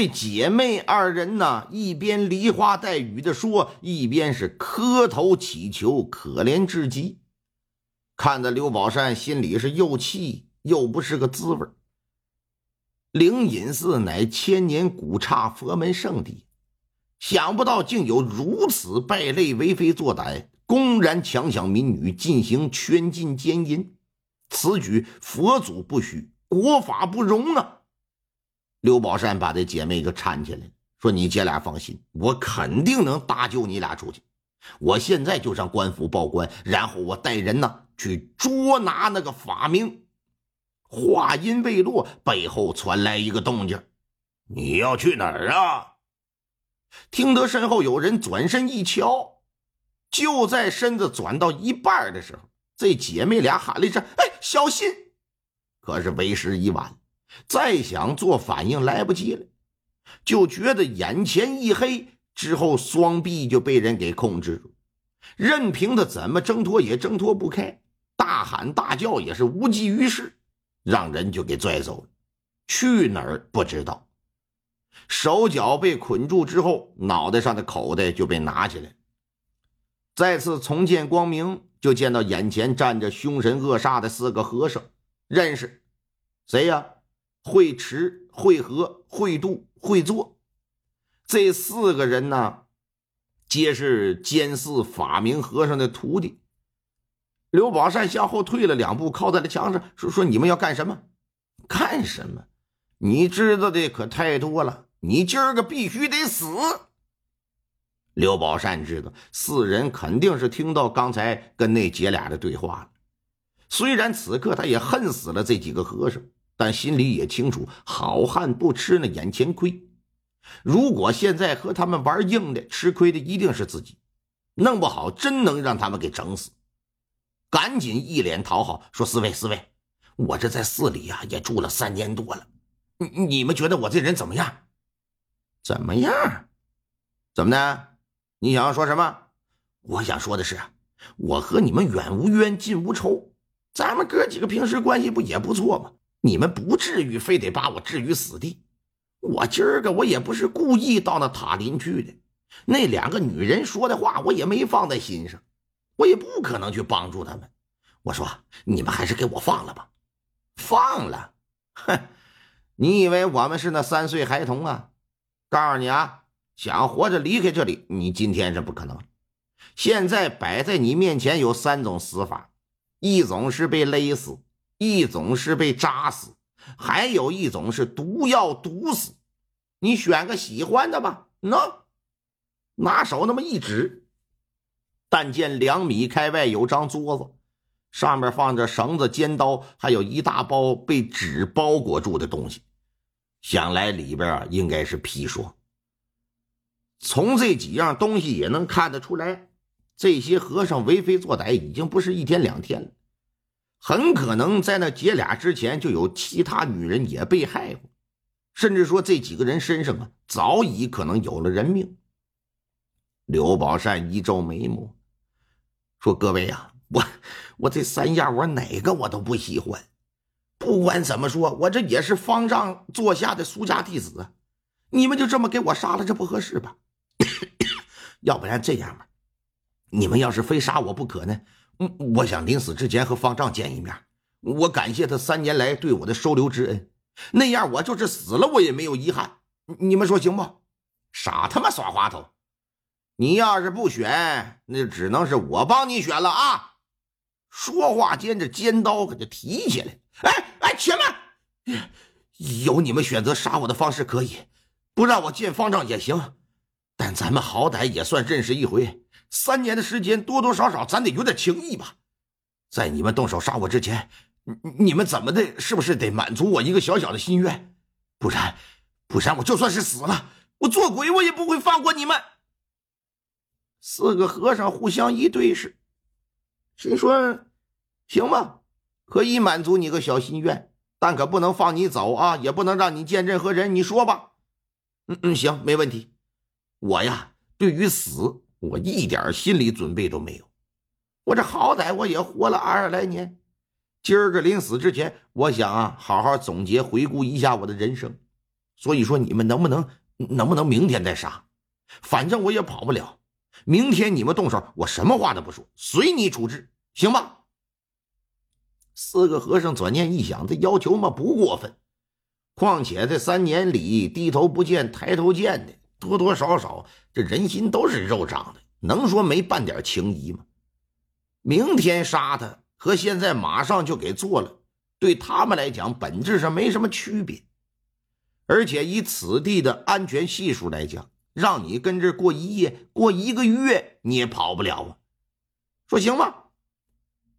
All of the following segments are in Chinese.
这姐妹二人呢，一边梨花带雨的说，一边是磕头祈求，可怜至极。看得刘宝善心里是又气又不是个滋味灵隐寺乃千年古刹佛门圣地，想不到竟有如此败类为非作歹，公然强抢民女，进行圈禁奸淫，此举佛祖不许，国法不容啊！刘宝善把这姐妹给搀起来，说：“你姐俩放心，我肯定能搭救你俩出去。我现在就上官府报官，然后我带人呢去捉拿那个法明。”话音未落，背后传来一个动静：“你要去哪儿啊？”听得身后有人转身一瞧，就在身子转到一半的时候，这姐妹俩喊了一声：“哎，小心！”可是为时已晚。再想做反应来不及了，就觉得眼前一黑，之后双臂就被人给控制住，任凭他怎么挣脱也挣脱不开，大喊大叫也是无济于事，让人就给拽走了，去哪儿不知道。手脚被捆住之后，脑袋上的口袋就被拿起来，再次重见光明，就见到眼前站着凶神恶煞的四个和尚，认识。谁呀？会持、会和、会度、会坐，这四个人呢，皆是监寺法明和尚的徒弟。刘宝善向后退了两步，靠在了墙上，说：“说你们要干什么？干什么？你知道的可太多了。你今儿个必须得死。”刘宝善知道，四人肯定是听到刚才跟那姐俩的对话了。虽然此刻他也恨死了这几个和尚。但心里也清楚，好汉不吃那眼前亏。如果现在和他们玩硬的，吃亏的一定是自己。弄不好真能让他们给整死。赶紧一脸讨好说：“四位，四位，我这在寺里呀也住了三年多了，你你们觉得我这人怎么样？怎么样？怎么的？你想要说什么？我想说的是，我和你们远无冤，近无仇，咱们哥几个平时关系不也不错吗？”你们不至于非得把我置于死地。我今儿个我也不是故意到那塔林去的，那两个女人说的话我也没放在心上，我也不可能去帮助他们。我说你们还是给我放了吧，放了。哼，你以为我们是那三岁孩童啊？告诉你啊，想活着离开这里，你今天是不可能。现在摆在你面前有三种死法，一种是被勒死。一种是被扎死，还有一种是毒药毒死，你选个喜欢的吧。喏，拿手那么一指，但见两米开外有张桌子，上面放着绳子、尖刀，还有一大包被纸包裹住的东西，想来里边应该是砒霜。从这几样东西也能看得出来，这些和尚为非作歹已经不是一天两天了。很可能在那姐俩之前就有其他女人也被害过，甚至说这几个人身上啊早已可能有了人命。刘宝善一皱眉目，说：“各位啊，我我这三样我哪个我都不喜欢。不管怎么说，我这也是方丈座下的苏家弟子，你们就这么给我杀了，这不合适吧？要不然这样吧，你们要是非杀我不可呢？”嗯，我想临死之前和方丈见一面，我感谢他三年来对我的收留之恩，那样我就是死了我也没有遗憾。你们说行不？傻他妈耍滑头！你要是不选，那只能是我帮你选了啊！说话间，这尖刀可就提起来。哎哎，且慢！有你们选择杀我的方式可以，不让我见方丈也行，但咱们好歹也算认识一回。三年的时间，多多少少咱得有点情谊吧。在你们动手杀我之前，你你们怎么的，是不是得满足我一个小小的心愿？不然，不然我就算是死了，我做鬼我也不会放过你们。四个和尚互相一对视，心说：“行吧，可以满足你个小心愿，但可不能放你走啊，也不能让你见任何人。你说吧。”“嗯嗯，行，没问题。我呀，对于死，我一点心理准备都没有。我这好歹我也活了二十来年，今儿个临死之前，我想啊，好好总结回顾一下我的人生。所以说，你们能不能，能不能明天再杀？反正我也跑不了。”明天你们动手，我什么话都不说，随你处置，行吧？四个和尚转念一想，这要求嘛不过分，况且这三年里低头不见抬头见的，多多少少这人心都是肉长的，能说没半点情谊吗？明天杀他和现在马上就给做了，对他们来讲本质上没什么区别，而且以此地的安全系数来讲。让你跟这过一夜，过一个月你也跑不了啊！说行吧，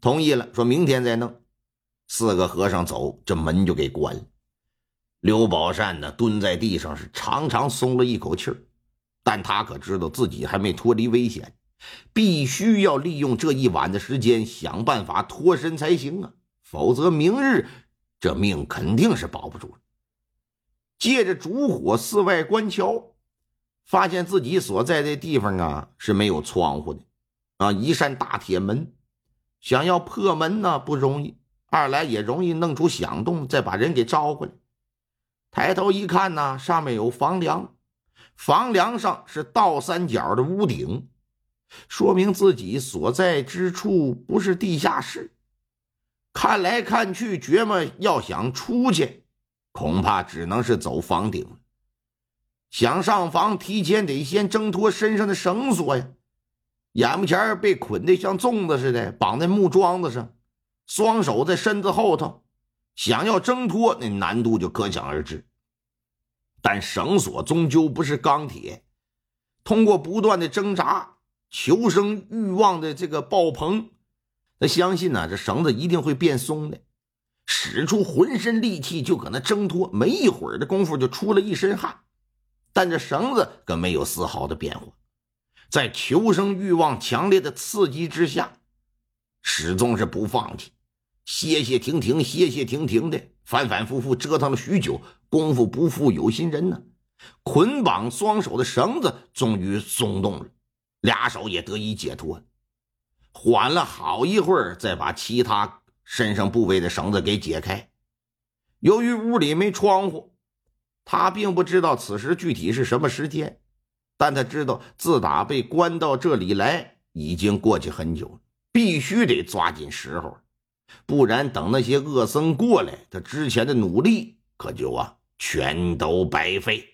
同意了。说明天再弄。四个和尚走，这门就给关了。刘宝善呢，蹲在地上是长长松了一口气儿，但他可知道自己还没脱离危险，必须要利用这一晚的时间想办法脱身才行啊！否则明日这命肯定是保不住了。借着烛火四外观瞧。发现自己所在的地方啊是没有窗户的，啊，一扇大铁门，想要破门呢不容易，二来也容易弄出响动，再把人给招回来。抬头一看呢，上面有房梁，房梁上是倒三角的屋顶，说明自己所在之处不是地下室。看来看去，觉么要想出去，恐怕只能是走房顶。想上房，提前得先挣脱身上的绳索呀！眼目前被捆得像粽子似的，绑在木桩子上，双手在身子后头，想要挣脱，那难度就可想而知。但绳索终究不是钢铁，通过不断的挣扎，求生欲望的这个爆棚，他相信呢，这绳子一定会变松的。使出浑身力气就搁那挣脱，没一会儿的功夫就出了一身汗。但这绳子可没有丝毫的变化，在求生欲望强烈的刺激之下，始终是不放弃，歇歇停停，歇歇停停的，反反复复折腾了许久，功夫不负有心人呢。捆绑双手的绳子终于松动了，俩手也得以解脱。缓了好一会儿，再把其他身上部位的绳子给解开。由于屋里没窗户。他并不知道此时具体是什么时间，但他知道自打被关到这里来，已经过去很久了，必须得抓紧时候，不然等那些恶僧过来，他之前的努力可就啊全都白费。